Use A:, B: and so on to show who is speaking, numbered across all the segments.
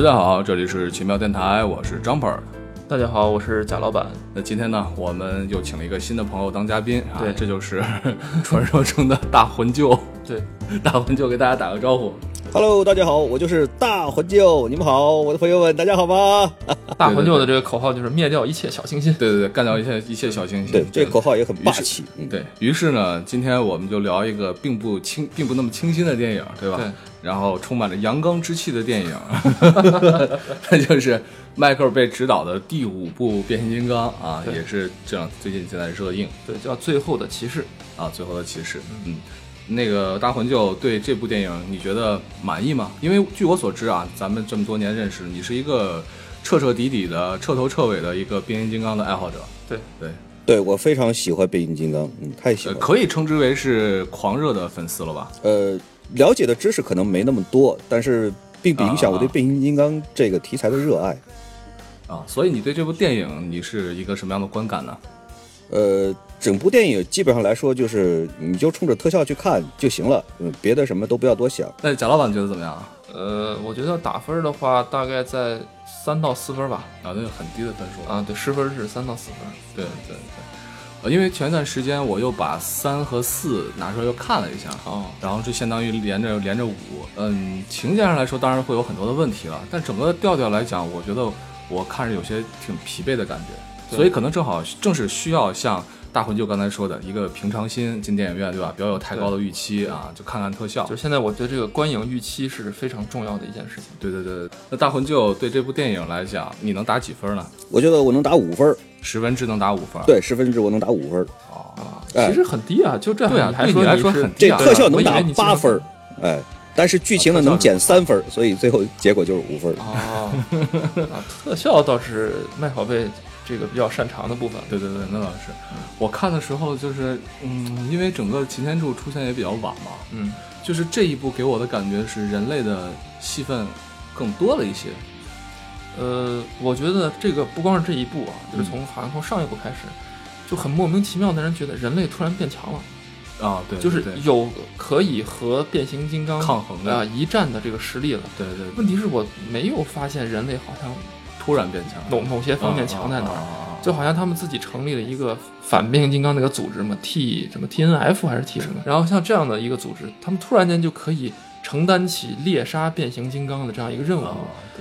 A: 大家好，这里是奇妙电台，我是张本。
B: 大家好，我是贾老板。
A: 那今天呢，我们又请了一个新的朋友当嘉宾啊，
B: 对
A: 这就是 传说中的大魂舅。
B: 对，
A: 大魂舅给大家打个招呼。
C: Hello，大家好，我就是大魂舅，你们好，我的朋友们，大家好吗？
B: 大魂舅的这个口号就是灭掉一切小清新。
A: 对对对，干掉一切一切小清新。
C: 对，这个口号也很霸气。嗯，
A: 对于是呢，今天我们就聊一个并不清、并不那么清新的电影，对吧？
B: 对。
A: 然后充满着阳刚之气的电影，那 就是迈克尔贝执导的第五部变形金刚啊，也是这样最近正在热映
B: 对，叫《最后的骑士》。
A: 啊，最后的骑士。嗯，那个大魂舅对这部电影你觉得满意吗？因为据我所知啊，咱们这么多年认识，你是一个彻彻底底的、彻头彻尾的一个变形金刚的爱好者。
B: 对
A: 对，
C: 对我非常喜欢变形金刚，嗯，太喜
A: 呃，
C: 欢了。
A: 可以称之为是狂热的粉丝了吧？
C: 呃，了解的知识可能没那么多，但是并不影响我对
A: 啊
C: 变形金刚这个题材的热爱。
A: 啊，所以你对这部电影你是一个什么样的观感呢？
C: 呃，整部电影基本上来说就是你就冲着特效去看就行了，嗯，别的什么都不要多想。
A: 那贾老板觉得怎么样啊？
B: 呃，我觉得打分的话，大概在三到四分吧。
A: 啊，那就很低的分数。
B: 啊，对，十分是三到四分。
A: 对对对，呃，因为前一段时间我又把三和四拿出来又看了一下，
B: 哦，
A: 然后就相当于连着连着五，嗯，情节上来说当然会有很多的问题了，但整个调调来讲，我觉得我看着有些挺疲惫的感觉，所以可能正好正是需要像大魂舅刚才说的一个平常心进电影院，对吧？不要有太高的预期啊，就看看特效
B: 就。是现在我觉得这个观影预期是非常重要的一件事情。
A: 对对对，那大魂舅对这部电影来讲，你能打几分呢？
C: 我觉得我能打五分儿，
A: 十分制能打五分？，
C: 对，十分制我能打五分，
A: 哦，
B: 啊，
C: 哎
B: 其实很低啊，就这样
A: 对啊
B: 你
A: 来说很低啊
C: 这特效能打八分儿，哎，但是剧情呢能减三分，所以最后结果就是五分。
B: 哦，啊，特效倒是麦考贝这个比较擅长的部分。
A: 对对对，那倒是。我看的时候就是，嗯，因为整个擎天柱出现也比较晚嘛，
B: 嗯，
A: 就是这一部给我的感觉是人类的戏份更多了一些。
B: 呃，我觉得这个不光是这一步啊，就是从好像从上一部开始，就很莫名其妙的人觉得人类突然变强了，
A: 啊，对，
B: 就是有可以和变形金刚
A: 抗衡的
B: 啊一战的这个实力了。
A: 对对，
B: 问题是我没有发现人类好像
A: 突然变强，
B: 某某些方面强在哪儿，
A: 儿
B: 就好像他们自己成立了一个反变形金刚那个组织嘛，T 什么 TNF 还是 T 什么，然后像这样的一个组织，他们突然间就可以承担起猎杀变形金刚的这样一个任务。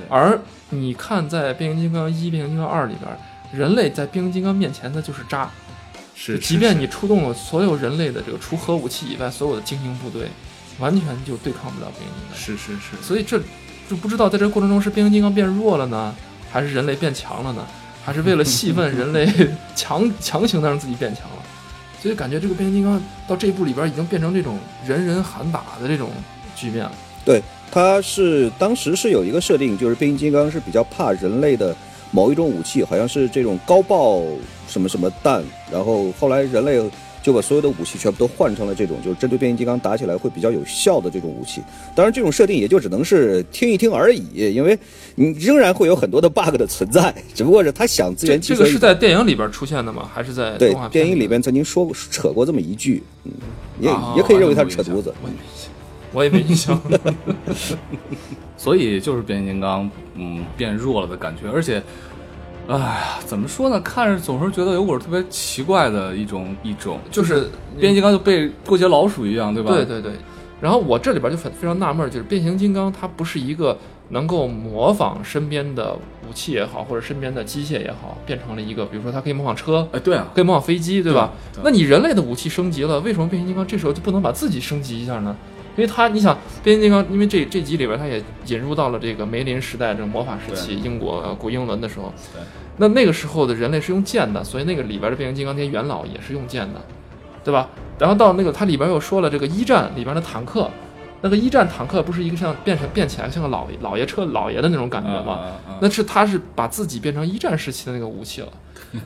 B: 而你看，在变形金刚一、变形金刚二里边，人类在变形金刚面前那就是渣，
A: 是，
B: 即便你出动了所有人类的这个除核武器以外所有的精英部队，完全就对抗不了变形金刚。
A: 是是是，
B: 所以这就不知道在这个过程中是变形金刚变弱了呢，还是人类变强了呢？还是为了戏份，人类 强强行的让自己变强了？所以感觉这个变形金刚到这一步里边已经变成这种人人喊打的这种局面了。
C: 对，它是当时是有一个设定，就是变形金刚是比较怕人类的某一种武器，好像是这种高爆什么什么弹，然后后来人类就把所有的武器全部都换成了这种，就是针对变形金刚打起来会比较有效的这种武器。当然，这种设定也就只能是听一听而已，因为你仍然会有很多的 bug 的存在，只不过是他想自
B: 这
C: 圆其说。
B: 这个是在电影里边出现的吗？还是在
C: 对电影里
B: 边？
C: 曾经说过扯过这么一句，嗯，也、
B: 啊
C: 也可以认为他是扯犊子。
A: 我也没印象。所以就是变形金刚，嗯，变弱了的感觉，而且，哎呀，怎么说呢？看着总是觉得有股特别奇怪的一种一种，
B: 就是
A: 变形金刚就被过街老鼠一样，对吧？
B: 对对对。然后我这里边就非非常纳闷，就是变形金刚它不是一个能够模仿身边的武器也好，或者身边的机械也好，变成了一个，比如说它可以模仿车，
A: 哎，对啊，
B: 可以模仿飞机，对吧？
A: 对
B: 那你人类的武器升级了，为什么变形金刚这时候就不能把自己升级一下呢？因为他，你想，变形金刚，因为这这集里边他也引入到了这个梅林时代这种魔法时期，英国、呃、古英伦的时候
A: 对，
B: 那那个时候的人类是用剑的，所以那个里边的变形金刚那些元老也是用剑的，对吧？然后到那个它里边又说了这个一战里边的坦克，那个一战坦克不是一个像变成变起来像个老老爷车老爷的那种感觉吗？那是他是把自己变成一战时期的那个武器了。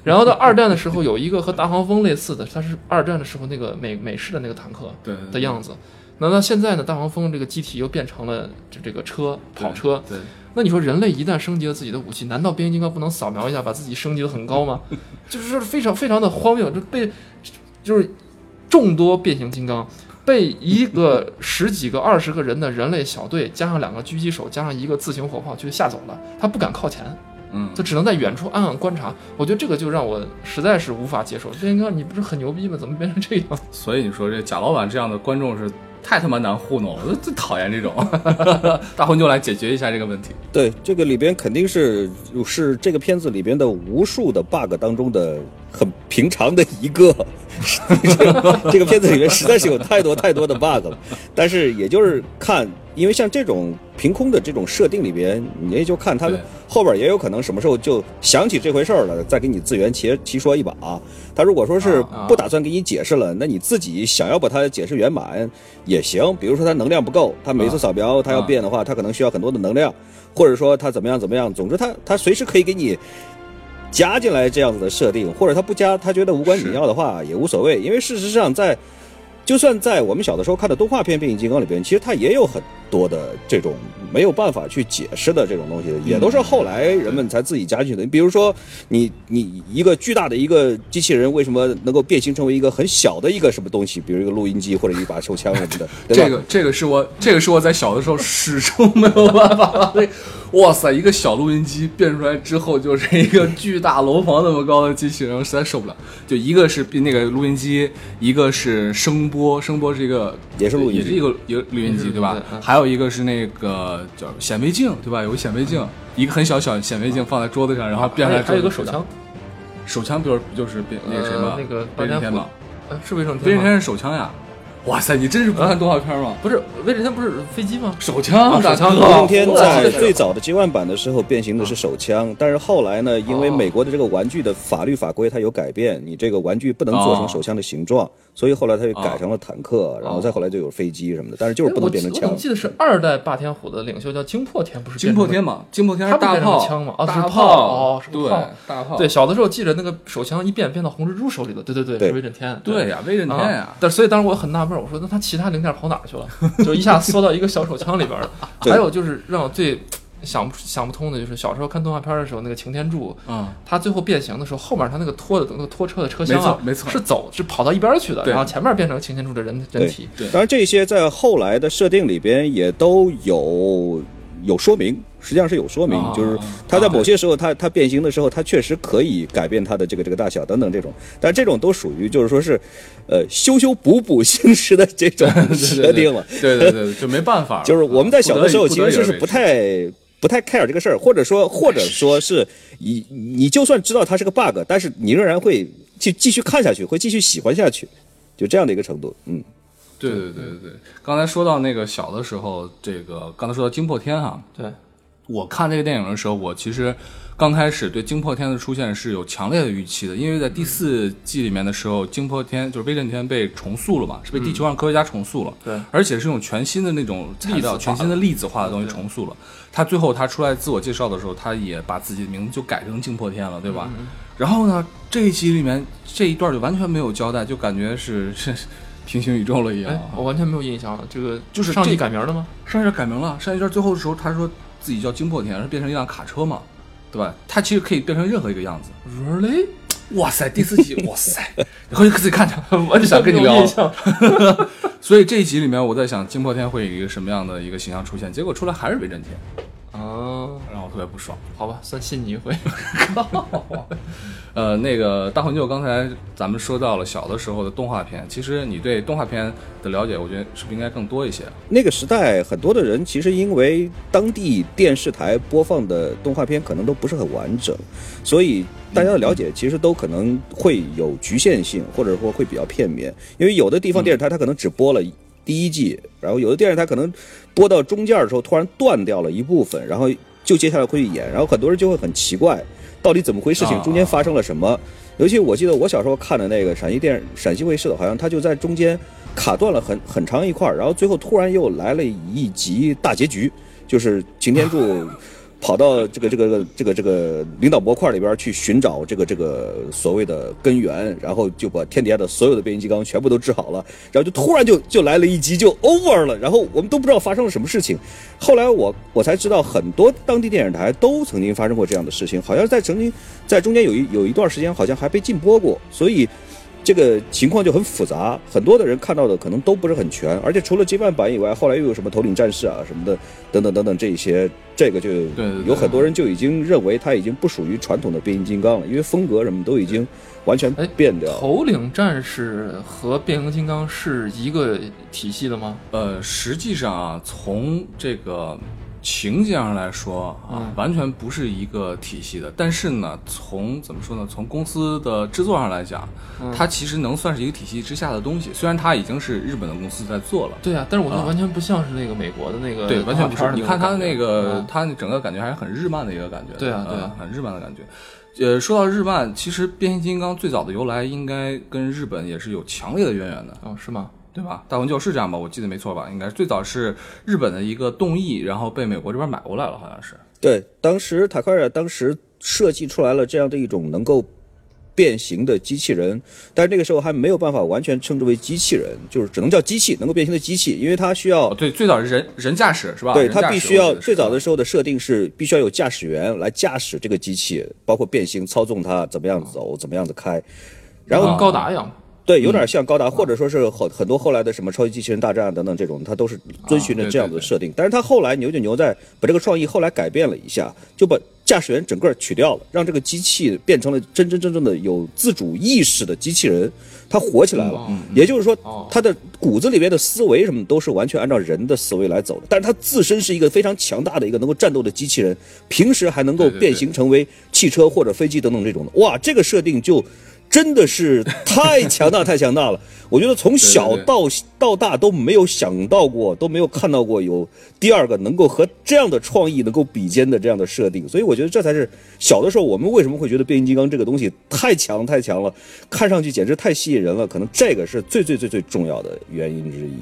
B: 然后到二战的时候，有一个和大黄蜂类似的，它是二战的时候那个美美式的那个坦克的样子。那到现在呢，大黄蜂这个机体又变成了这这个车跑车。
A: 对，
B: 那你说人类一旦升级了自己的武器，难道变形金刚不能扫描一下，把自己升级的很高吗？就是非常非常的荒谬，就被就是众多变形金刚被一个十几个、二十个人的人类小队，加上两个狙击手，加上一个自行火炮，就吓走了。他不敢靠前，
A: 嗯，
B: 他只能在远处暗暗观察。我觉得这个就让我实在是无法接受。变形金刚，你不是很牛逼吗？怎么变成这样？
A: 所以你说这贾老板这样的观众是太他妈难糊弄了，我最讨厌这种。大婚就来解决一下这个问题。
C: 对，这个里边肯定是是这个片子里边的无数的 bug 当中的很平常的一个。这个片子里面实在是有太多太多的 bug 了，但是也就是看，因为像这种凭空的这种设定里边，你也就看他
A: 对
C: 后边也有可能什么时候就想起这回事儿了，再给你自圆其其说一把。啊他如果说是
B: 啊
C: 不打算给你解释了，那你自己想要把它解释圆满也行。比如说他能量不够，他每次扫描他要变的话，他可能需要很多的能量，或者说他怎么样怎么样，总之他他随时可以给你。加进来这样子的设定，或者他不加，他觉得无关紧要的话也无所谓，因为事实上在，就算在我们小的时候看的动画片《变形金刚》里边，其实它也有很多的这种没有办法去解释的这种东西，也都是后来人们才自己加进去的。你比如说，你你一个巨大的一个机器人，为什么能够变形成为一个很小的一个什么东西，比如一个录音机或者一把手枪什么的，对吧？
A: 这个这个是我这个是我在小的时候始终没有办法，哇塞，一个小录音机变出来之后就是一个巨大楼房那么高的机器人，我实在受不了。就一个是那个录音机，一个是声波，声波是一个
C: 也是录音机
A: 也是一个一个录音机对吧？还有一个是那个叫显微镜对吧？有个显微镜，一个很小小显微镜放在桌子上，然后变出来
B: 还有一个手枪，
A: 手枪不就是不就是变那个谁吗
B: 呃？那个
A: 威震天吗？
B: 呃，是威震天吗？
A: 威震天是手枪呀！哇塞，你真是不看动画片吗？
B: 不是威震天不是飞机吗？
A: 手枪，
B: 啊手枪
C: 威震天
B: 哦
C: 在最早的 G One 版的时候变形的是手枪，但是后来呢，因为美国的这个玩具的法律法规它有改变，你这个玩具不能做成手枪的形状，所以后来它就改成了坦克，然后再后来就有飞机什么的，但是就是不能变成枪
B: 哎我记得是二代霸天虎的领袖叫惊破天，不是
A: 惊破天嘛，惊破天是大炮
B: 枪吗哦
A: 大
B: 是炮哦是
A: 对
B: 炮，
A: 大炮，
B: 对，小的时候记着那个手枪一变变到红蜘蛛手里了，对对对，
C: 对。
B: 是威震天，
A: 对呀，威震天呀
B: 啊，但所以当时我很纳闷，我说那他其他零件跑哪儿去了？就一下缩到一个小手枪里边了。还有就是让我最想不想不通的，就是小时候看动画片的时候，那个擎天柱，
A: 嗯，
B: 他最后变形的时候，后面他那个拖的那个拖车的车厢啊，
A: 没错没错
B: 是走是跑到一边去的，然后前面变成擎天柱的人人体。
A: 对
C: 当然，这些在后来的设定里边也都有有说明，实际上是有说明，
A: 啊
C: 就是它在某些时候，它它变形的时候，它确实可以改变它的这个这个大小等等这种，但这种都属于就是说是，呃，修修补补形式的这种 设定了。
A: 对对对，就没办法了，
C: 就是我们在小的时候其实是不太不太 care 这个事儿，或者说或者说是你你就算知道它是个 bug，但是你仍然会去继续看下去，会继续喜欢下去，就这样的一个程度。嗯，
A: 对对对对对，刚才说到那个小的时候，这个刚才说到惊破天哈，
B: 对，
A: 我看这个电影的时候，我其实刚开始对惊破天的出现是有强烈的预期的，因为在第四季里面的时候，惊破天就是威震天被重塑了嘛，是被地球上科学家重塑了，
B: 对。
A: 而且是用全新的那种材料、全新的粒子化的东西重塑了。他最后他出来自我介绍的时候，他也把自己的名字就改成惊破天了，对吧？然后呢，这一集里面这一段就完全没有交代，就感觉是是平行宇宙了一样
B: 哎。，我完全没有印象了，这个
A: 就是这
B: 季改名了吗？
A: 上一段改名了，上一段最后的时候，他说自己叫惊破天，是变成一辆卡车嘛，对吧？他其实可以变成任何一个样子。
B: Really？
A: 哇塞，第四集，哇塞，你回去自己看看。
B: 我就
A: 想跟你聊。所以这一集里面，我在想惊破天会以一个什么样的一个形象出现，结果出来还是威震天，
B: 啊，
A: 让我特别不爽。
B: 好吧，算信你一回。
A: 呃，那个大魂舅，刚才咱们说到了小的时候的动画片，其实你对动画片的了解，我觉得是不是应该更多一些？
C: 那个时代很多的人其实因为当地电视台播放的动画片可能都不是很完整，所以大家的了解其实都可能会有局限性，或者说会比较片面。因为有的地方电视台它可能只播了第一季，然后有的电视台可能播到中间的时候突然断掉了一部分，然后就接下来会去演，然后很多人就会很奇怪，到底怎么回事情？
A: 啊
C: 中间发生了什么？尤其我记得我小时候看的那个陕西电陕西卫视的，好像它就在中间卡断了很很长一块儿，然后最后突然又来了一集大结局，就是擎天柱跑到这个这个这个这个领导模块里边去寻找这个这个所谓的根源，然后就把天底下的所有的变形金刚全部都治好了，然后就突然就就来了一集就 over 了，然后我们都不知道发生了什么事情。后来我我才知道，很多当地电视台都曾经发生过这样的事情，好像在曾经在中间有一有一段时间好像还被禁播过，所以这个情况就很复杂，很多的人看到的可能都不是很全，而且除了金饭版以外，后来又有什么头领战士啊什么的，等等等等这一些，这个就有很多人就已经认为它已经不属于传统的变形金刚了，因为风格什么都已经完全
B: 哎
C: 变掉了。
B: 头领战士和变形金刚是一个体系的吗？
A: 呃，实际上啊，从这个情节上来说啊，
B: 嗯
A: 完全不是一个体系的。但是呢，从怎么说呢？从公司的制作上来讲，
B: 嗯
A: 它其实能算是一个体系之下的东西。虽然它已经是日本的公司在做了。
B: 对啊，但是我觉得
A: 啊
B: 完全不像是那个美国的那个
A: 对，完全不是。你看它的那个
B: 啊，
A: 它整个感觉还是很日漫的一个感觉。
B: 对啊对啊
A: 呃很日漫的感觉。呃，说到日漫，其实变形金刚最早的由来应该跟日本也是有强烈的渊源的。
B: 哦，是吗？
A: 对吧？大魂救是这样吧？我记得没错吧？应该是最早是日本的一个动艺，然后被美国这边买过来了，好像是。
C: 对，当时塔克尔当时设计出来了这样的一种能够变形的机器人，但是那个时候还没有办法完全称之为机器人，就是只能叫机器，能够变形的机器，因为它需要
A: 哦，对，最早是人人驾驶是吧？
C: 对，它必须要最早的时候的设定是必须要有驾驶员来驾驶这个机器，包括变形、操纵它，怎么样走，怎么样子开。然后
B: 跟高达一样。
C: 对，有点像高达，或者说是很很多后来的什么超级机器人大战等等这种，它都是遵循着这样子的设定。但是它后来牛就牛在把这个创意后来改变了一下，就把驾驶员整个取掉了，让这个机器变成了真真正正的有自主意识的机器人，它活起来了。也就是说
B: 哦，
C: 它的骨子里边的思维什么都是完全按照人的思维来走的，但是它自身是一个非常强大的一个能够战斗的机器人，平时还能够变形成为汽车或者飞机等等这种的。哇，这个设定就真的是太强大太强大了！我觉得从小到到大都没有想到过，都没有看到过有第二个能够和这样的创意能够比肩的这样的设定，所以我觉得这才是小的时候我们为什么会觉得变形金刚这个东西太强太强了，看上去简直太吸引人了，可能这个是最最最最重要的原因之一。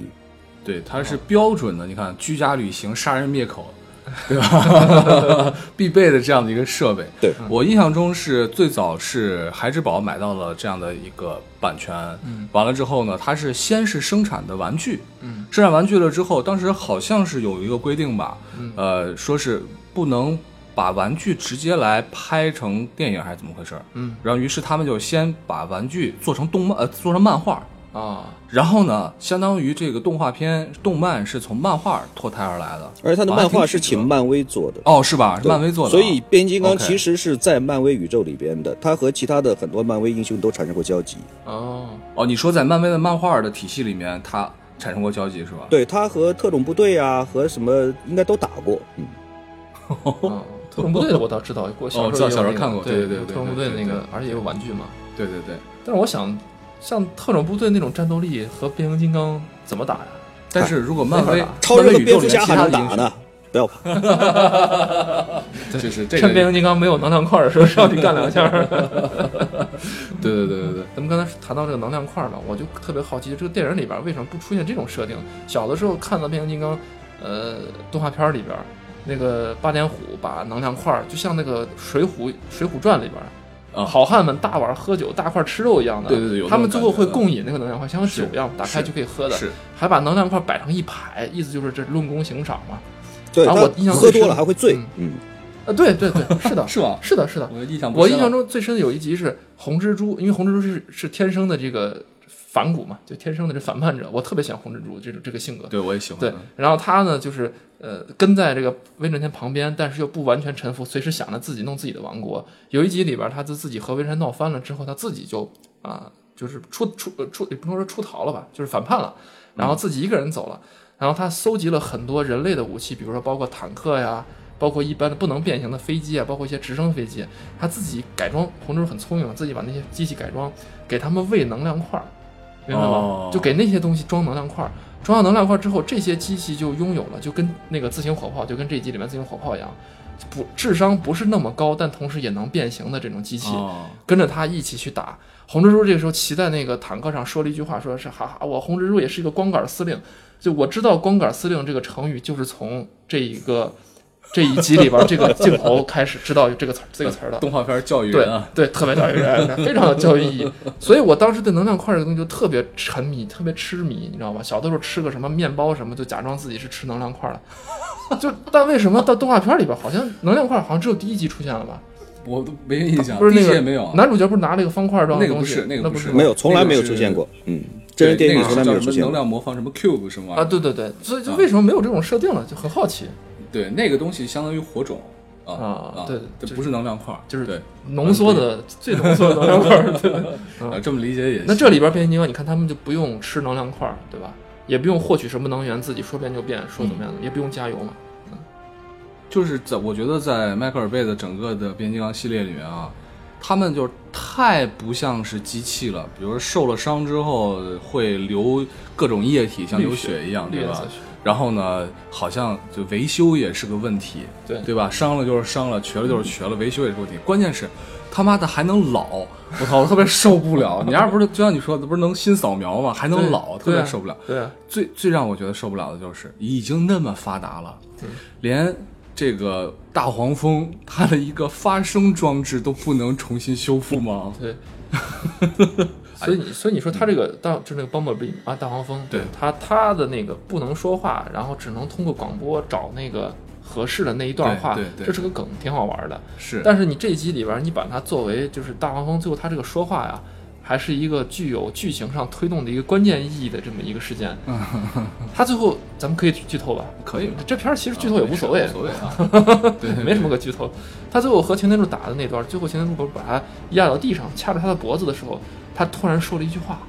A: 对，它是标准的。你看，居家旅行、杀人灭口，对吧？必备的这样的一个设备。
C: 对
A: 我印象中是最早是孩之宝买到了这样的一个版权，
B: 嗯，
A: 完了之后呢，它是先是生产的玩具，
B: 嗯，
A: 生产玩具了之后，当时好像是有一个规定吧，
B: 嗯
A: 呃，说是不能把玩具直接来拍成电影还是怎么回事儿？
B: 嗯
A: 然后于是他们就先把玩具做成动漫，呃，做成漫画。
B: 啊，
A: 然后呢，相当于这个动画片、动漫是从漫画脱胎而来的，
C: 而且它的漫画是请漫威做的。
A: 哦，是吧？是漫威做的啊，
C: 所以变形金刚其实是在漫威宇宙里边的，它和其他的很多漫威英雄都产生过交集。
B: 哦，
A: 哦，你说在漫威的漫画的体系里面，它产生过交集是吧？
C: 对，它和特种部队啊，和什么应该都打过。嗯，
B: 哦特种部队的我倒知道，我小
A: 哦知道
B: 时候也有那个
A: 小时候看过
B: 对
A: 对对对
B: 特种部队那个而且也有玩具嘛。
A: 对对对。
B: 但是我想，像特种部队那种战斗力和变形金刚怎么打呀？
A: 但是如果漫威
C: 超人
A: 宇宙里面其他的英
C: 能打呢，不要怕。
A: 雄，就是这
B: 趁变形，金刚没有能量块的时候上去干两下。
A: 对对对对对，
B: 咱们刚才谈到这个能量块嘛，我就特别好奇，这个电影里边为什么不出现这种设定？小的时候看到变形金刚，呃，动画片里边，那个八点虎把能量块，就像那个《水浒》《水浒传》里边。
A: 啊。
B: 好汉们大碗喝酒、大块吃肉一样的，
A: 对对对有
B: 他们最后会共饮那个能量块，像酒一样，打开就可以喝的，
A: 是。
B: 还把能量块摆成一排，意思就是这论功行赏嘛。
C: 对，
B: 然后我印象
C: 喝多了还会醉。
B: 嗯。
C: 嗯，
B: 啊，对对对，是的，
A: 是吧？
B: 是的，是的，
A: 我印象
B: 中最深的有一集是红蜘蛛，因为红蜘蛛是是天生的这个反骨嘛，就天生的这反叛者，我特别喜欢红蜘蛛这种这个性格。
A: 对我也喜欢。
B: 对，然后他呢就是呃跟在这个威震天旁边，但是又不完全臣服，随时想着自己弄自己的王国。有一集里边，他就自己和威震天闹翻了之后，他自己就啊、就是出出呃出也不能说出逃了吧，就是反叛了，然后自己一个人走了。然后他搜集了很多人类的武器，比如说包括坦克呀，包括一般的不能变形的飞机啊，包括一些直升飞机，他自己改装。红蜘蛛很聪明，自己把那些机器改装，给他们喂能量块儿，明白吗？
A: 哦
B: 就给那些东西装能量块儿。装上能量块之后，这些机器就拥有了，就跟那个自行火炮，就跟这一集里面自行火炮一样，不智商不是那么高，但同时也能变形的这种机器，
A: 哦，
B: 跟着他一起去打。红蜘蛛这个时候骑在那个坦克上说了一句话，说是哈哈，我红蜘蛛也是一个光杆司令。就我知道光杆司令这个成语，就是从这一个这一集里边这个镜头开始知道这个词儿这个词儿的。
A: 动画片教育啊，
B: 对，特别教育人，非常有教育意义。所以我当时对能量块这个东西就特别沉迷，特别痴迷，你知道吗？小的时候吃个什么面包什么，就假装自己是吃能量块的。就但为什么到动画片里边，好像能量块好像只有第一集出现了吧？
A: 我都没印象，
B: 不是那个
A: 第一集也没有，
B: 男主角不是拿了一个方块状的东西？
A: 那个不是那个不是
C: 没有，从来没有出现过。嗯，真人电影
A: 对那个
C: 从来没有
A: 是叫什么能
C: 出现过。
A: 量魔方什么 cube 什么
B: 啊，对对对，所以就为什么没有这种设定呢？就很好奇。
A: 对，那个东西相当于火种啊
B: 啊对
A: 这不是能量块儿，
B: 就是
A: 对，
B: 浓缩的最浓缩的能量块儿，对。
A: 呃，这么理解也行。
B: 那这里边变形金刚，你看他们就不用吃能量块儿，对吧？也不用获取什么能源，自己说变就变，说怎么样的，也不用加油嘛。
A: 就是在我觉得在迈克尔贝的整个的变形金刚系列里面啊，他们就是太不像是机器了。比如说受了伤之后会流各种液体，像流血一样，对吧然后呢，好像就维修也是个问题，
B: 对
A: 对吧？伤了就是伤了，瘸了就是瘸了，维修也是个问题。关键是他妈的还能老，我操，我特别受不了。你要是不是就像你说的，不是能新扫描吗？还能老，特别受不了。
B: 对啊，
A: 最最让我觉得受不了的就是，已经那么发达了，连这个大黄蜂它的一个发声装置都不能重新修复吗？
B: 对。所以你所以你说他这个大就是那个 Bumblebee 啊，大黄蜂，
A: 对
B: 他他的那个不能说话，然后只能通过广播找那个合适的那一段话，
A: 对对对
B: 这是个梗，挺好玩的。
A: 是，
B: 但是你这一集里边，你把它作为就是大黄蜂最后他这个说话呀，还是一个具有剧情上推动的一个关键意义的这么一个事件。他最后咱们可以剧透吧？
A: 可以
B: 这片儿其实剧透也无所谓
A: 无，所谓啊。对，对
B: 没什么可剧透。他最后和擎天柱打的那段，最后擎天柱不是把他压到地上，掐着他的脖子的时候，他突然说了一句话，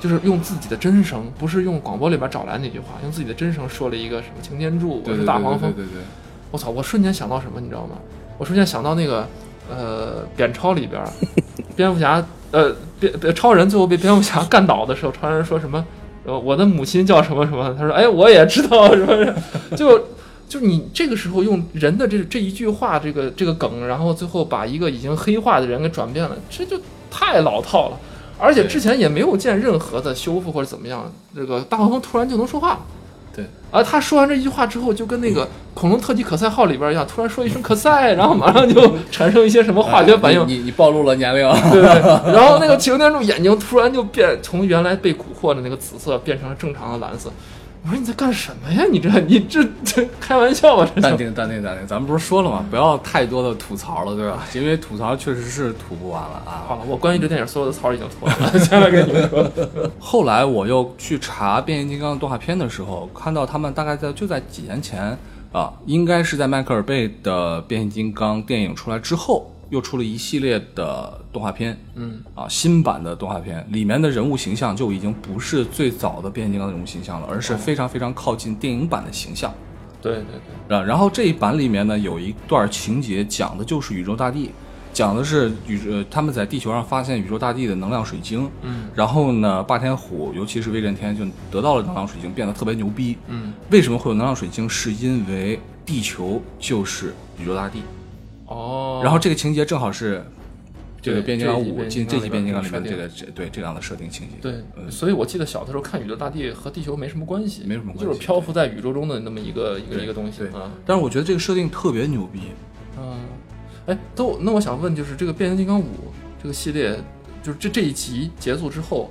B: 就是用自己的真声，不是用广播里边找来那句话，用自己的真声说了一个什么擎天柱，我是大黄蜂。
A: 对对对对
B: 我操！我瞬间想到什么，你知道吗？我瞬间想到那个呃，扁超里边儿，蝙蝠侠呃，蝙蝙超人最后被蝙蝠侠干倒的时候，超人说什么？呃，我的母亲叫什么什么？他说，哎，我也知道什么，就就你这个时候用人的这这一句话，这个这个梗，然后最后把一个已经黑化的人给转变了，这就太老套了。而且之前也没有见任何的修复或者怎么样，这个大黄蜂突然就能说话了。
A: 对，
B: 而，他说完这一句话之后，就跟那个恐龙特级可赛号里边一样，突然说一声可赛，然后马上就 产生一些什么化学反应，
A: 哎你你你暴露了年龄。
B: 对对对。然后那个 擎天柱眼睛突然就变，从原来被蛊惑的那个紫色变成了正常的蓝色。我说你在干什么呀？你这你这这开玩笑吧？这
A: 淡定淡定淡定，咱们不是说了吗？不要太多的吐槽了，对吧？因为吐槽确实是吐不完了啊。
B: 好了，我关于这电影所有的槽已经吐完了，现在跟你们说。
A: 后来我又去查变形金刚动画片的时候，看到他们大概在就在几年前啊，应该是在迈克尔贝的变形金刚电影出来之后，又出了一系列的动画片，
B: 嗯
A: 啊，新版的动画片里面的人物形象就已经不是最早的变形金刚的人物形象了，而是非常非常靠近电影版的形象。
B: 对对对，
A: 啊，然后这一版里面呢，有一段情节讲的就是宇宙大帝，讲的是宇、呃他们在地球上发现宇宙大帝的能量水晶，
B: 嗯
A: 然后呢，霸天虎尤其是威震天就得到了能量水晶，变得特别牛逼。
B: 嗯，
A: 为什么会有能量水晶？是因为地球就是宇宙大帝。
B: 哦，
A: 然后这个情节正好是这个变形金刚五进这集变形金刚里面这个这对这样的设定情节。
B: 对，所以我记得小的时候看宇宙大帝和地球没什么关系，
A: 没什么关系
B: 就是漂浮在宇宙中的那么一个一个一个东西
A: 对
B: 啊。
A: 但是我觉得这个设定特别牛逼。
B: 嗯，哎，都那我想问，就是这个变形金刚五这个系列，就是这这一集结束之后，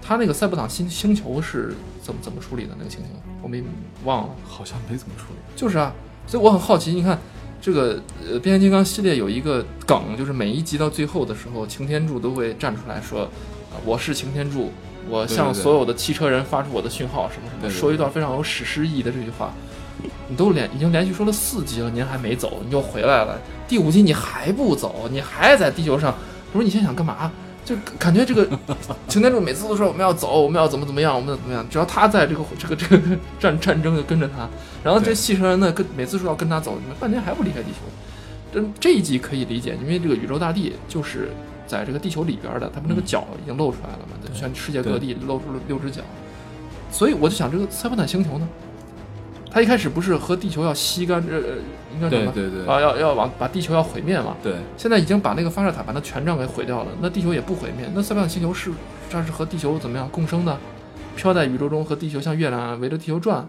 B: 它那个赛博坦星星球是怎么怎么处理的？那个情形我没忘了。
A: 好像没怎么处理。
B: 就是啊，所以我很好奇，你看这个呃变形金刚系列有一个梗，就是每一集到最后的时候，擎天柱都会站出来说，啊我是擎天柱。我向所有的汽车人发出我的讯号，什么什么，
A: 对对对
B: 说一段非常有史诗意义的这句话。你都连已经连续说了四集了，您还没走，你又回来了。第五集你还不走，你还在地球上。我说你现在想干嘛？就感觉这个擎天柱每次都说我们要走，我们要怎么怎么样，我们怎么样。只要他在这个 这个这个战战争就跟着他，然后这
A: 对
B: 汽车人呢跟每次说要跟他走，你们半天还不离开地球。这这一集可以理解，因为这个宇宙大帝就是在这个地球里边的，他们那个脚已经露出来了嘛，在全世界各地露出了六只脚。所以我就想，这个塞伯坦星球呢，他一开始不是和地球要吸干，呃，应该什么？
A: 对对对
B: 啊，要要往把地球要毁灭嘛。
A: 对，
B: 现在已经把那个发射塔把它权杖给毁掉了，那地球也不毁灭，那塞班坦星球是它是和地球怎么样共生的，飘在宇宙中和地球像月亮啊围着地球转，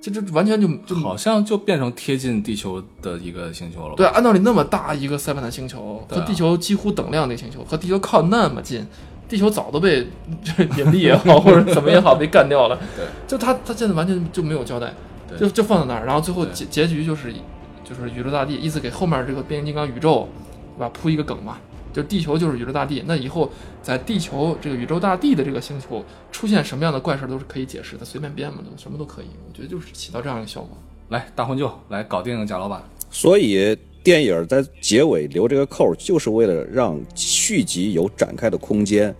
B: 这这完全就就
A: 好像就变成贴近地球的一个星球了。
B: 对啊，按道理那么大一个塞班坦星球，
A: 啊
B: 和地球几乎等量的星球，和地球靠那么近，地球早都被这 引力也好或者怎么也好被干掉了。
A: 对，
B: 就他他现在完全就没有交代，
A: 对
B: 就就放在那儿，然后最后结结局就是就是宇宙大帝意思给后面这个变形金刚宇宙对吧？铺一个梗嘛，就地球就是宇宙大帝。那以后在地球这个宇宙大帝的这个星球出现什么样的怪事都是可以解释的，随便编嘛，什么都可以。我觉得就是起到这样一个效果。
A: 来，大魂舅来搞定贾老板。
C: 所以电影在结尾留这个扣，就是为了让续集有展开的空间。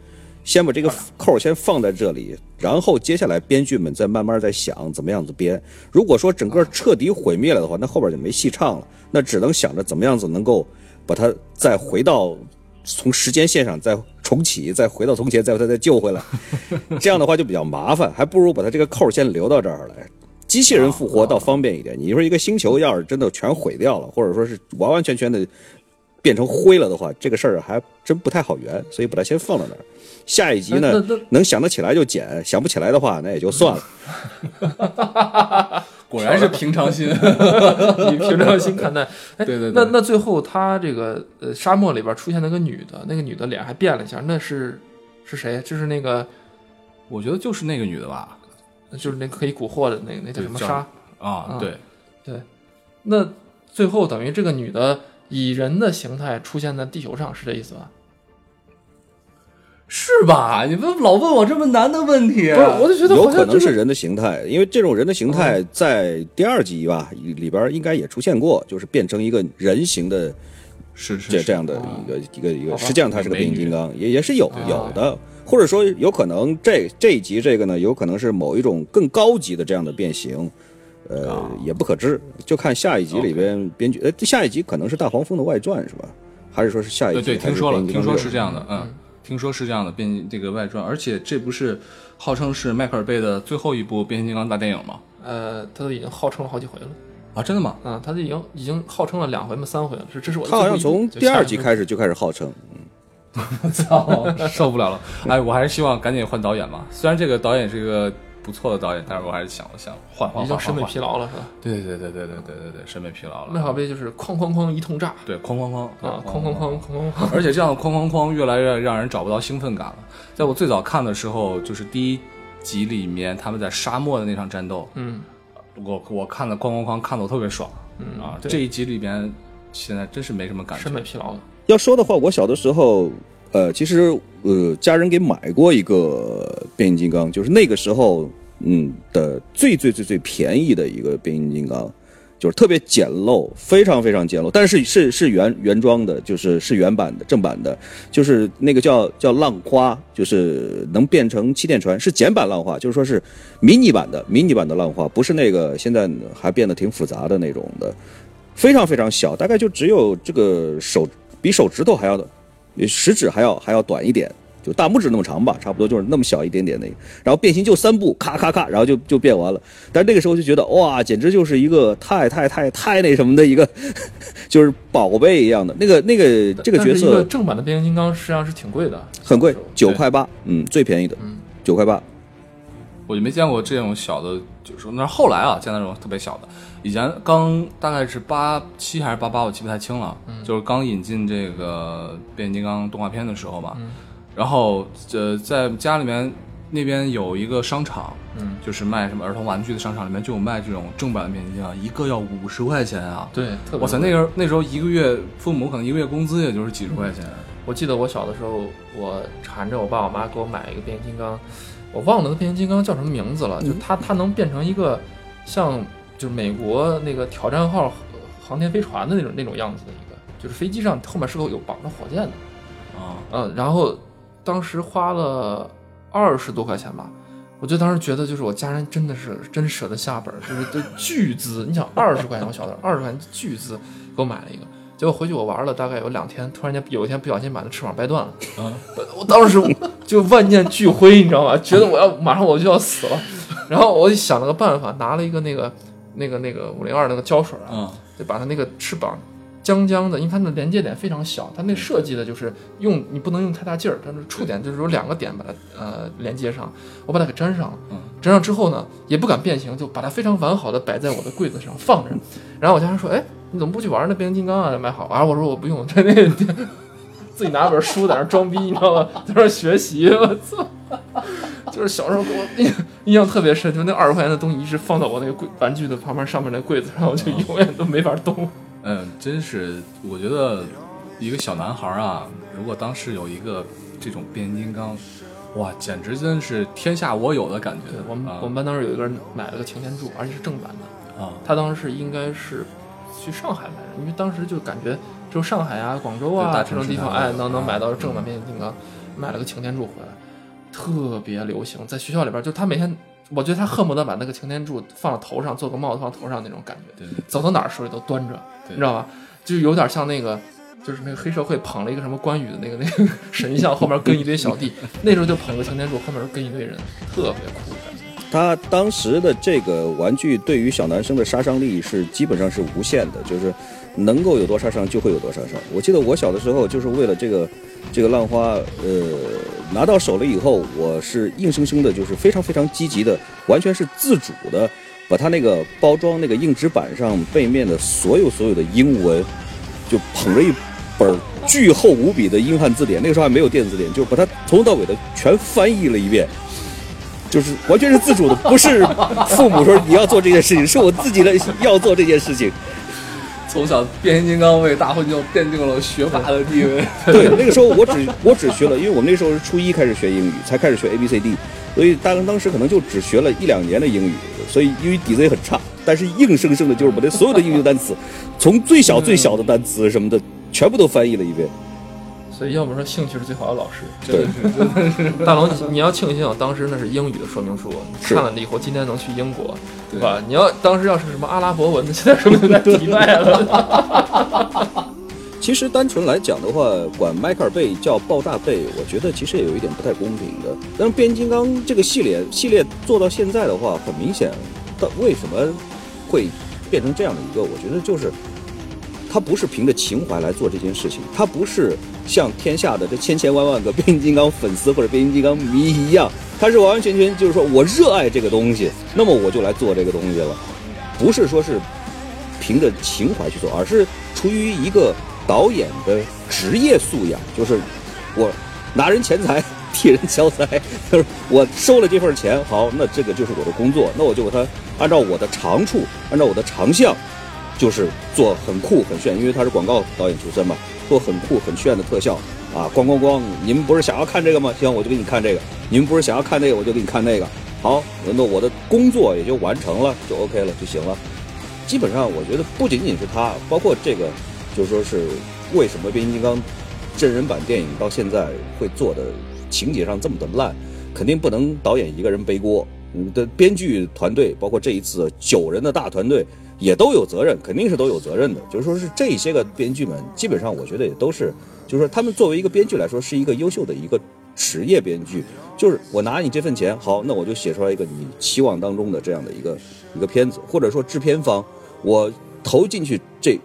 C: 先把这个扣先放在这里，然后接下来编剧们再慢慢再想怎么样子编。如果说整个彻底毁灭了的话，那后边就没戏唱了，那只能想着怎么样子能够把它再回到从时间线上再重启，再回到从前，再把它再救回来。这样的话就比较麻烦，还不如把它这个扣儿先留到这儿来。机器人复活倒方便一点。你说一个星球要是真的全毁掉了，或者说是完完全全的变成灰了的话，这个事儿还真不太好圆，所以把它先放到那儿。下一集呢
B: 那那那，
C: 能想得起来就剪，想不起来的话那也就算了。
A: 果然是平常心。
B: 以平常心看待。哎，
A: 对对对
B: 那那最后他这个呃沙漠里边出现那个女的，那个女的脸还变了一下，那是是谁？就是那个
A: 我觉得就是那个女的吧。
B: 就是那个可以蛊惑的那个那叫什么沙？
A: 啊，对，
B: 对，那最后等于这个女的以人的形态出现在地球上，是这意思吧？
A: 是吧？你们老问我这么难的问题，
B: 不是，我就觉得
C: 有可能是人的形态，因为这种人的形态在第二集吧里边应该也出现过，就是变成一个人形的
A: 是是是
C: 这这样的一个一个一个，实际上它是个变形金刚，也也是有
B: 对
C: 有的，或者说有可能这这一集这个呢，有可能是某一种更高级的这样的变形，呃
A: 啊，
C: 也不可知，就看下一集里边编剧，呃，下一集可能是大黄蜂的外传是吧？还是说是下一
A: 对对，
C: 集
A: 听说了，听说是这样的，嗯，听说是这样的变这个外传，而且这不是号称是迈克尔贝的最后一部变形金刚大电影吗？
B: 呃，他都已经号称了好几回了。
A: 啊，真的吗？
B: 啊，他已经已经号称了两回嘛，三回了。是，这是我的
C: 他好像从第二集开始就开始号称，我
A: 操，受不了了！哎，我还是希望赶紧换导演吧。虽然这个导演是一个不错的导演，但是我还是想想换换
B: 已经审美
A: 换换换。
B: 疲劳了，是吧？
A: 对对对对对对对对对，审美疲劳了。
B: 麦考贝就是哐哐哐一通炸
A: 对，哐哐哐
B: 啊，哐哐哐哐哐哐。
A: 而且这样的哐哐哐越来越让人找不到兴奋感了。在我最早看的时候，就是第一集里面他们在沙漠的那场战斗，
B: 嗯，
A: 我我看的哐哐哐看的我特别爽，
B: 嗯
A: 啊，这一集里边现在真是没什么感觉
B: 审。美疲劳了。
C: 要说的话，我小的时候，呃，其实呃，家人给买过一个变形金刚，就是那个时候，嗯的最最最最便宜的一个变形金刚，就是特别简陋，非常非常简陋，但是是是原原装的，就是是原版的正版的，就是那个叫叫浪花，就是能变成气垫船，是简版浪花，就是说是迷你版的迷你版的浪花，不是那个现在还变得挺复杂的那种的，非常非常小，大概就只有这个手比手指头还要，食指还要还要短一点，就大拇指那么长吧，差不多就是那么小一点点那个。然后变形就三步，咔咔咔，然后就就变完了。但那个时候就觉得哇，简直就是一个太太太太那什么的一个，就是宝贝一样的。那个那个这个角色
B: 正版的变形金刚实际上是挺贵的，
C: 很贵，九块八，嗯，最便宜的
B: 嗯，
C: 九块八。
A: 我就没见过这种小的，就是说那是后来啊见到这种特别小的。以前刚大概是八七还是八八，我记不太清了。嗯就是刚引进这个变形金刚动画片的时候吧。嗯。然后呃，在家里面那边有一个商场，
B: 嗯，
A: 就是卖什么儿童玩具的商场里面就有卖这种正版的变形金刚，一个要五十块钱啊！
B: 对，特别
A: 哇塞，
B: 贵
A: 那个那时候一个月父母可能一个月工资也就是几十块钱。
B: 我记得我小的时候，我缠着我爸我妈给我买一个变形金刚，我忘了那变形金刚叫什么名字了，就它它能变成一个像就是美国那个挑战号航天飞船的那种那种样子的一个，就是飞机上后面是个有绑着火箭的，
A: 啊，
B: 嗯，然后当时花了二十多块钱吧。我就当时觉得，就是我家人真的是真舍得下本儿，就是就巨资。你想二十块钱，我小的二十块钱巨资给我买了一个，结果回去我玩了大概有两天，突然间有一天不小心把那翅膀掰断了，
A: 啊
B: 我当时就万念俱灰，你知道吗？觉得我要马上我就要死了，然后我就想了个办法，拿了一个那个那个那个五零二那个胶水啊，
A: 嗯
B: 就把它那个翅膀将将的，因为它的连接点非常小，它那设计的就是用你不能用太大劲儿，它是触点就是有两个点把它呃连接上，我把它给粘上了，
A: 嗯。
B: 粘上之后呢，也不敢变形，就把它非常完好的摆在我的柜子上放着，然后我家人说，哎，你怎么不去玩那变形金刚啊？买好啊？我说我不用，在那自己拿本书在那装逼，你知道吗？在那学习，我操！就是小时候给我印印象特别深，就那二十块钱的东西一直放到我那个柜玩具的旁边上面那柜子上，我就永远都没法动。
A: 嗯，真是，我觉得一个小男孩啊，如果当时有一个这种变形金刚，哇，简直真是天下我有的感觉。
B: 我们、
A: 啊
B: 我们班当时有一个人买了个擎天柱，而且是正版的。
A: 啊，
B: 他当时应该是去上海买的，因为当时就感觉只有上海啊、广州啊这种地方，哎，能能
A: 啊
B: 买到正版变形金刚，买了个擎天柱回来，特别流行，在学校里边，就他每天，我觉得他恨不得把那个擎天柱放到头上，做个帽子放头上那种感觉，
A: 对
B: 走到哪儿手里都端着，你知道吧？就有点像那个。就是那个黑社会捧了一个什么关羽的那个那个 神像，后面跟一堆小弟，那时候就捧个擎天柱，后面跟一堆人，特别酷。
C: 他当时的这个玩具对于小男生的杀伤力是基本上是无限的，就是能够有多杀伤就会有多杀伤。我记得我小的时候就是为了这个这个浪花，呃，拿到手了以后，我是硬生生的，就是非常非常积极的，完全是自主的，把它那个包装那个硬纸板上背面的所有所有的英文，就捧着一本巨厚无比的英汉字典，那个时候还没有电子典，就把它从头到尾的全翻译了一遍。就是完全是自主的，不是父母说你要做这件事情，是我自己的要做这件事情。
A: 从小变形金刚为大混就奠定了学霸的地位。
C: 对，那个时候我只我只学了，因为我们那时候是初一开始学英语，才开始学 A B C D，所以当当时可能就只学了一两年的英语，所以英语底子也很差，但是硬生生的就是把那所有的英语单词，从最小最小的单词什么的，全部都翻译了一遍。
B: 所以要么说兴趣是最好的老师。
C: 对，
B: 大龙，你你要庆幸当时那是英语的说明书，你看了以后今天能去英国，
A: 对
B: 对吧？你要当时要是什么阿拉伯文的，现在说不定在迪拜了。
C: 其实单纯来讲的话，管迈克尔贝叫爆炸贝，我觉得其实也有一点不太公平的。但是变形金刚这个系列系列做到现在的话，很明显，它为什么会变成这样的一个？我觉得就是他不是凭着情怀来做这件事情，他不是像天下的这千千万万个变形金刚粉丝或者变形金刚迷一样，他是完完全全就是说我热爱这个东西，那么我就来做这个东西了，不是说是凭着情怀去做，而是出于一个导演的职业素养，就是我拿人钱财替人消灾，就是我收了这份钱，好，那这个就是我的工作，那我就把它按照我的长处，按照我的长项，就是做很酷很炫，因为他是广告导演出身嘛，做很酷很炫的特效啊，咣咣咣！你们不是想要看这个吗？行，我就给你看这个。你们不是想要看那个，我就给你看那个。好，那我的工作也就完成了，就 OK 了就行了。基本上，我觉得不仅仅是他，包括这个，就说是为什么变形金刚真人版电影到现在会做的情节上这么的烂，肯定不能导演一个人背锅。你的编剧团队，包括这一次九人的大团队，也都有责任，肯定是都有责任的。就是说是这些个编剧们，基本上我觉得也都是，就是说他们作为一个编剧来说，是一个优秀的一个职业编剧。就是我拿你这份钱，好，那我就写出来一个你期望当中的这样的一个一个片子，或者说制片方，我投进去这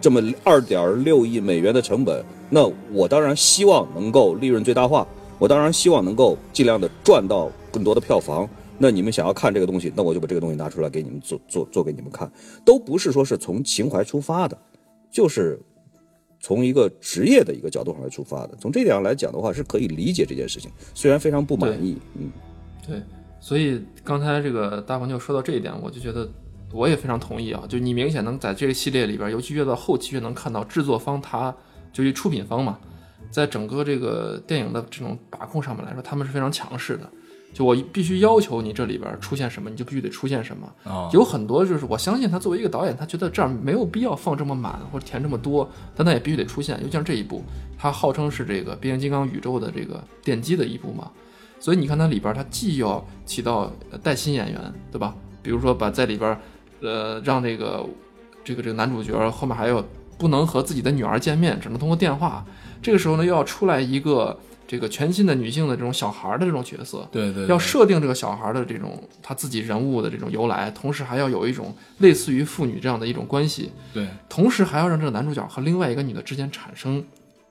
C: 这么二点六亿美元的成本，那我当然希望能够利润最大化，我当然希望能够尽量的赚到更多的票房。那你们想要看这个东西，那我就把这个东西拿出来给你们做做做给你们看，都不是说是从情怀出发的，就是从一个职业的一个角度上来出发的。从这点上来讲的话，是可以理解这件事情，虽然非常不满意，嗯。
B: 对，所以刚才这个大鹏就说到这一点，我就觉得我也非常同意啊。就你明显能在这个系列里边，尤其越到后期越能看到制作方他就一出品方嘛，在整个这个电影的这种把控上面来说，他们是非常强势的。就我必须要求你这里边出现什么，你就必须得出现什么。
A: 啊，
B: 有很多就是我相信他作为一个导演，他觉得这儿没有必要放这么满或者填这么多，但他也必须得出现。尤其像这一部，它号称是这个变形金刚宇宙的这个奠基的一部嘛，所以你看它里边，它既要起到呃带新演员，对吧？比如说把在里边，呃，让这个这个这个男主角后面还有不能和自己的女儿见面，只能通过电话。这个时候呢，又要出来一个这个全新的女性的这种小孩的这种角色，
A: 对对，
B: 要设定这个小孩的这种他自己人物的这种由来，同时还要有一种类似于父女这样的一种关系，
A: 对。
B: 同时还要让这个男主角和另外一个女的之间产生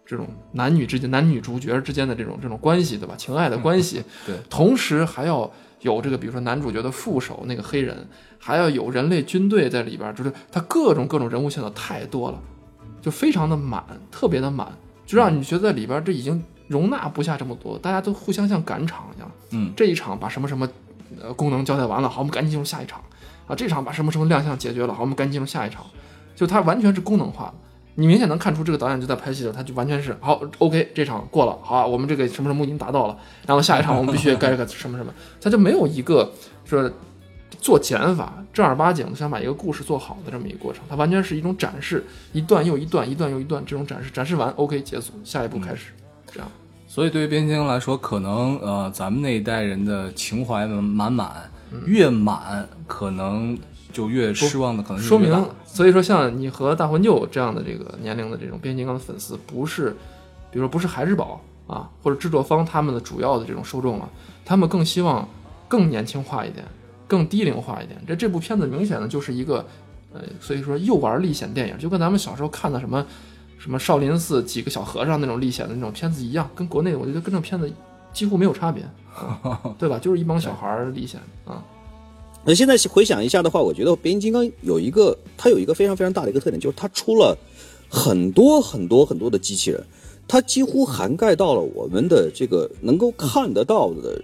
B: 这种男女之间、男女主角之间的这种这种关系，对吧？情爱的关系。
A: 对。
B: 同时还要有这个，比如说男主角的副手那个黑人，还要有人类军队在里边，就是他各种各种人物线索太多了，就非常的满，特别的满，就让你觉得里边这已经容纳不下这么多，大家都互相像赶场一样。
A: 嗯，
B: 这一场把什么什么呃功能交代完了，好，我们赶紧进入下一场啊。这场把什么什么亮相解决了，好，我们赶紧进入下一场。就它完全是功能化的。你明显能看出这个导演就在拍戏的，他就完全是好，OK，这场过了，好啊，我们这个什么什么目的已经达到了，然后下一场我们必须该 个什么什么，他就没有一个说做减法，正儿八经的想把一个故事做好的这么一个过程，它完全是一种展示，一段又一段，一段又一段这种展示，展示完 OK 结束，下一步开始，这样。
A: 所以对于变形金刚来说，可能呃咱们那一代人的情怀满满，越满可能就越失望的可能性
B: 说明，所以说像你和大魂舅这样的这个年龄的这种变形金刚的粉丝，不是，比如说不是孩之宝啊，或者制作方他们的主要的这种受众啊，他们更希望更年轻化一点，更低龄化一点。这这部片子明显的就是一个，呃，所以说诱玩历险电影，就跟咱们小时候看的什么什么少林寺几个小和尚那种历险的那种片子一样，跟国内我觉得跟这种片子几乎没有差别，啊对吧？就是一帮小孩儿历险啊。
C: 那现在回想一下的话，我觉得变形金刚有一个，它有一个非常非常大的一个特点，就是它出了很多很多很多的机器人，它几乎涵盖到了我们的这个能够看得到的，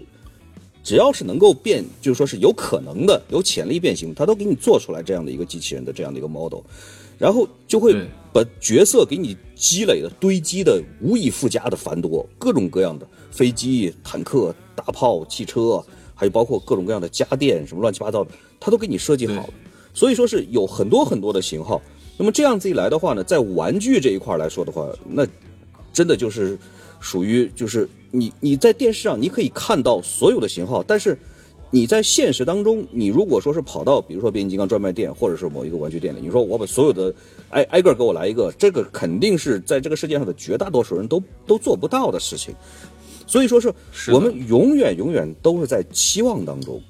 C: 只要是能够变，就是说是有可能的、有潜力变形，它都给你做出来这样的一个机器人的这样的一个 model，然后就会把角色给你积累的、堆积的无以复加的繁多，各种各样的飞机、坦克、大炮、汽车，还有包括各种各样的家电，什么乱七八糟的，它都给你设计好了。所以说是有很多很多的型号。那么这样子一来的话呢，在玩具这一块来说的话，那真的就是属于就是你你在电视上你可以看到所有的型号，但是你在现实当中，你如果说是跑到比如说变形金刚专卖店或者是某一个玩具店里，你说我把所有的挨挨个给我来一个，这个肯定是在这个世界上的绝大多数人都都做不到的事情。所以说是我们永远永远都是在期望当中，就是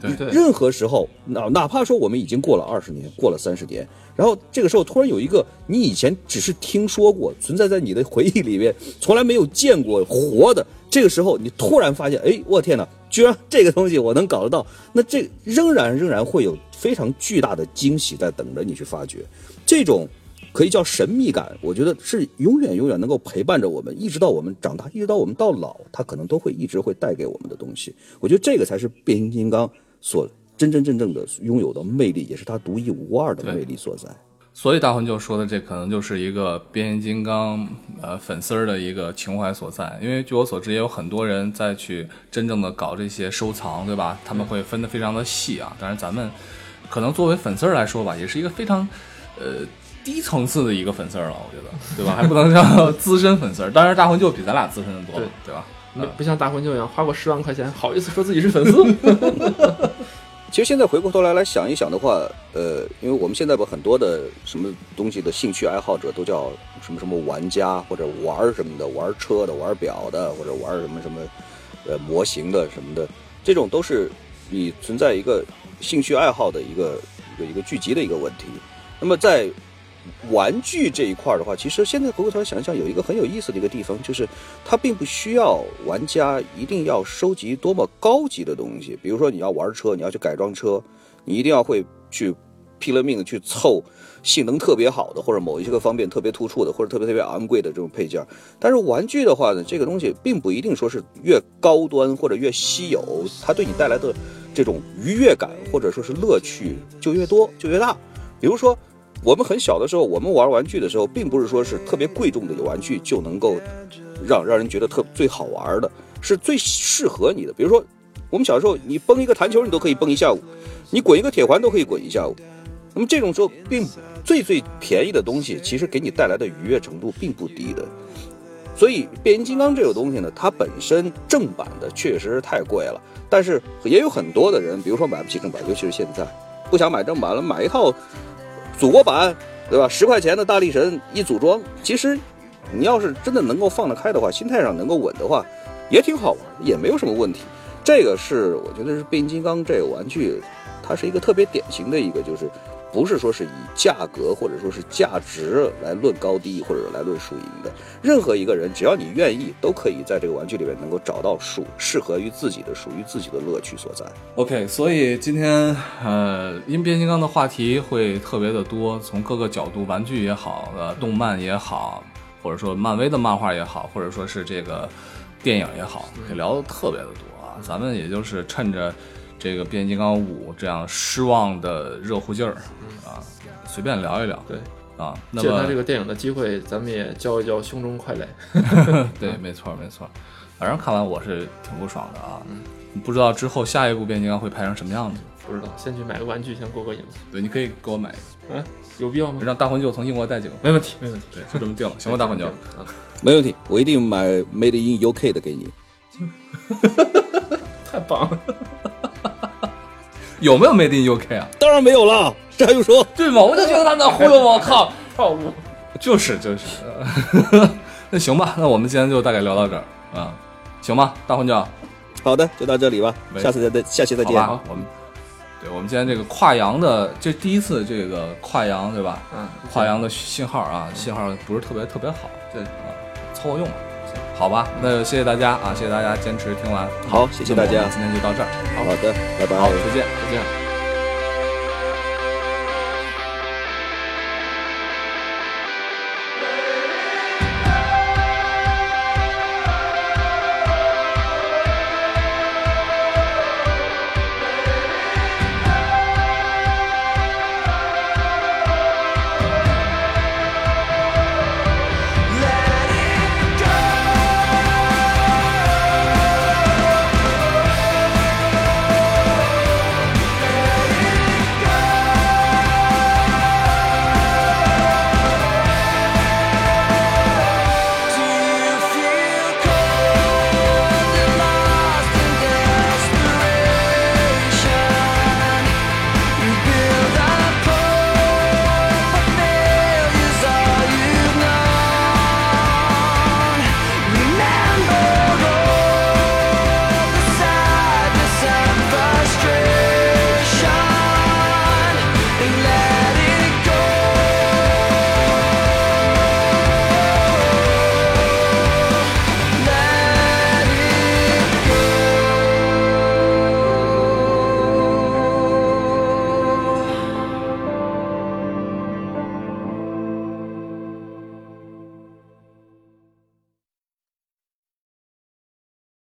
A: 对
B: 对
C: 任何时候，哪哪怕说我们已经过了二十年，过了三十年，然后这个时候突然有一个你以前只是听说过，存在在你的回忆里面，从来没有见过活的，这个时候你突然发现，哎，我天哪，居然这个东西我能搞得到，那这仍然仍然会有非常巨大的惊喜在等着你去发掘，这种。可以叫神秘感，我觉得是永远永远能够陪伴着我们，一直到我们长大，一直到我们到老，它可能都会一直会带给我们的东西。我觉得这个才是变形金刚所真真正正的拥有的魅力，也是它独一无二的魅力所在。
A: 所以大魂就说的这可能就是一个变形金刚呃粉丝儿的一个情怀所在，因为据我所知，也有很多人在去真正的搞这些收藏，对吧？他们会分得非常的细啊。当然，咱们可能作为粉丝儿来说吧，也是一个非常呃低层次的一个粉丝儿了，我觉得，对吧？还不能叫 资深粉丝儿。当然，大魂就比咱俩资深的多了，对吧？
B: 不不像大魂舅一样花过十万块钱，好意思说自己是粉丝？
C: 其实现在回过头来来想一想的话，呃，因为我们现在把很多的什么东西的兴趣爱好者都叫什么什么玩家，或者玩什么的，玩车的、玩表的，或者玩什么什么呃模型的什么的，这种都是你存在一个兴趣爱好的一个一个一个聚集的一个问题。那么在玩具这一块儿的话，其实现在回过头来想想，有一个很有意思的一个地方，就是它并不需要玩家一定要收集多么高级的东西。比如说你要玩车，你要去改装车，你一定要会去拼了命的去凑性能特别好的，或者某一些个方面特别突出的，或者特别特别昂贵的这种配件。但是玩具的话呢，这个东西并不一定说是越高端或者越稀有，它对你带来的这种愉悦感或者说是乐趣就越多就越大。比如说。我们很小的时候，我们玩玩具的时候，并不是说是特别贵重的玩具就能够让让人觉得特最好玩的，是最适合你的。比如说，我们小时候，你蹦一个弹球，你都可以蹦一下午；你滚一个铁环都可以滚一下午。那么这种时候，并最最便宜的东西，其实给你带来的愉悦程度并不低的。所以，变形金刚这个东西呢，它本身正版的确实是太贵了，但是也有很多的人，比如说买不起正版，尤其是现在不想买正版了，买一套。祖国版，对吧？十块钱的大力神一组装，其实你要是真的能够放得开的话，心态上能够稳的话，也挺好玩，也没有什么问题。这个是我觉得是变形金刚这个玩具，它是一个特别典型的一个，就是不是说是以价格或者说是价值来论高低或者来论输赢的。任何一个人，只要你愿意，都可以在这个玩具里面能够找到属适合于自己的、属于自己的乐趣所在。
A: OK，所以今天呃，因变形金刚的话题会特别的多，从各个角度，玩具也好，呃，动漫也好，或者说漫威的漫画也好，或者说是这个电影也好，可以聊的特别的多啊。咱们也就是趁着这个变形金刚五这样失望的热乎劲儿啊，随便聊一聊。
B: 对，
A: 啊。那
B: 借他这个电影的机会，咱们也教一教胸中快垒。
A: 对，没错没错，反正看完我是挺不爽的啊。不知道之后下一部变形金刚会拍成什么样子。
B: 不知道，先去买个玩具，先过过瘾吧。
A: 对，你可以给我买一个，
B: 嗯，有必要吗？
A: 让大魂舅从英国带几个。
B: 没问题，没问题。
A: 对，就这么定了，行吧，大魂舅。
B: 啊，
C: 没问题，我一定买 Made in UK 的给你。
B: 太棒了！
A: 有没有 Made in UK 啊？
C: 当然没有了，这还用说？
A: 对吗，我就觉得他们在忽悠我，靠！
B: 套路。
A: 就是就是，那行吧，那我们今天就大概聊到这儿啊，行吧，大魂舅，
C: 好的，就到这里吧，下次再再下期再见。
A: 好吧，我们对我们今天这个跨洋的，这第一次这个跨洋对吧？
B: 嗯，
A: 跨洋的信号啊，信号不是特别特别好，这啊凑合用吧，好吧，那就谢谢大家啊，谢谢大家坚持听完，
C: 好谢谢大家
A: 今天就到这儿，
C: 好的，拜拜。
A: 好，再见。
B: 再见。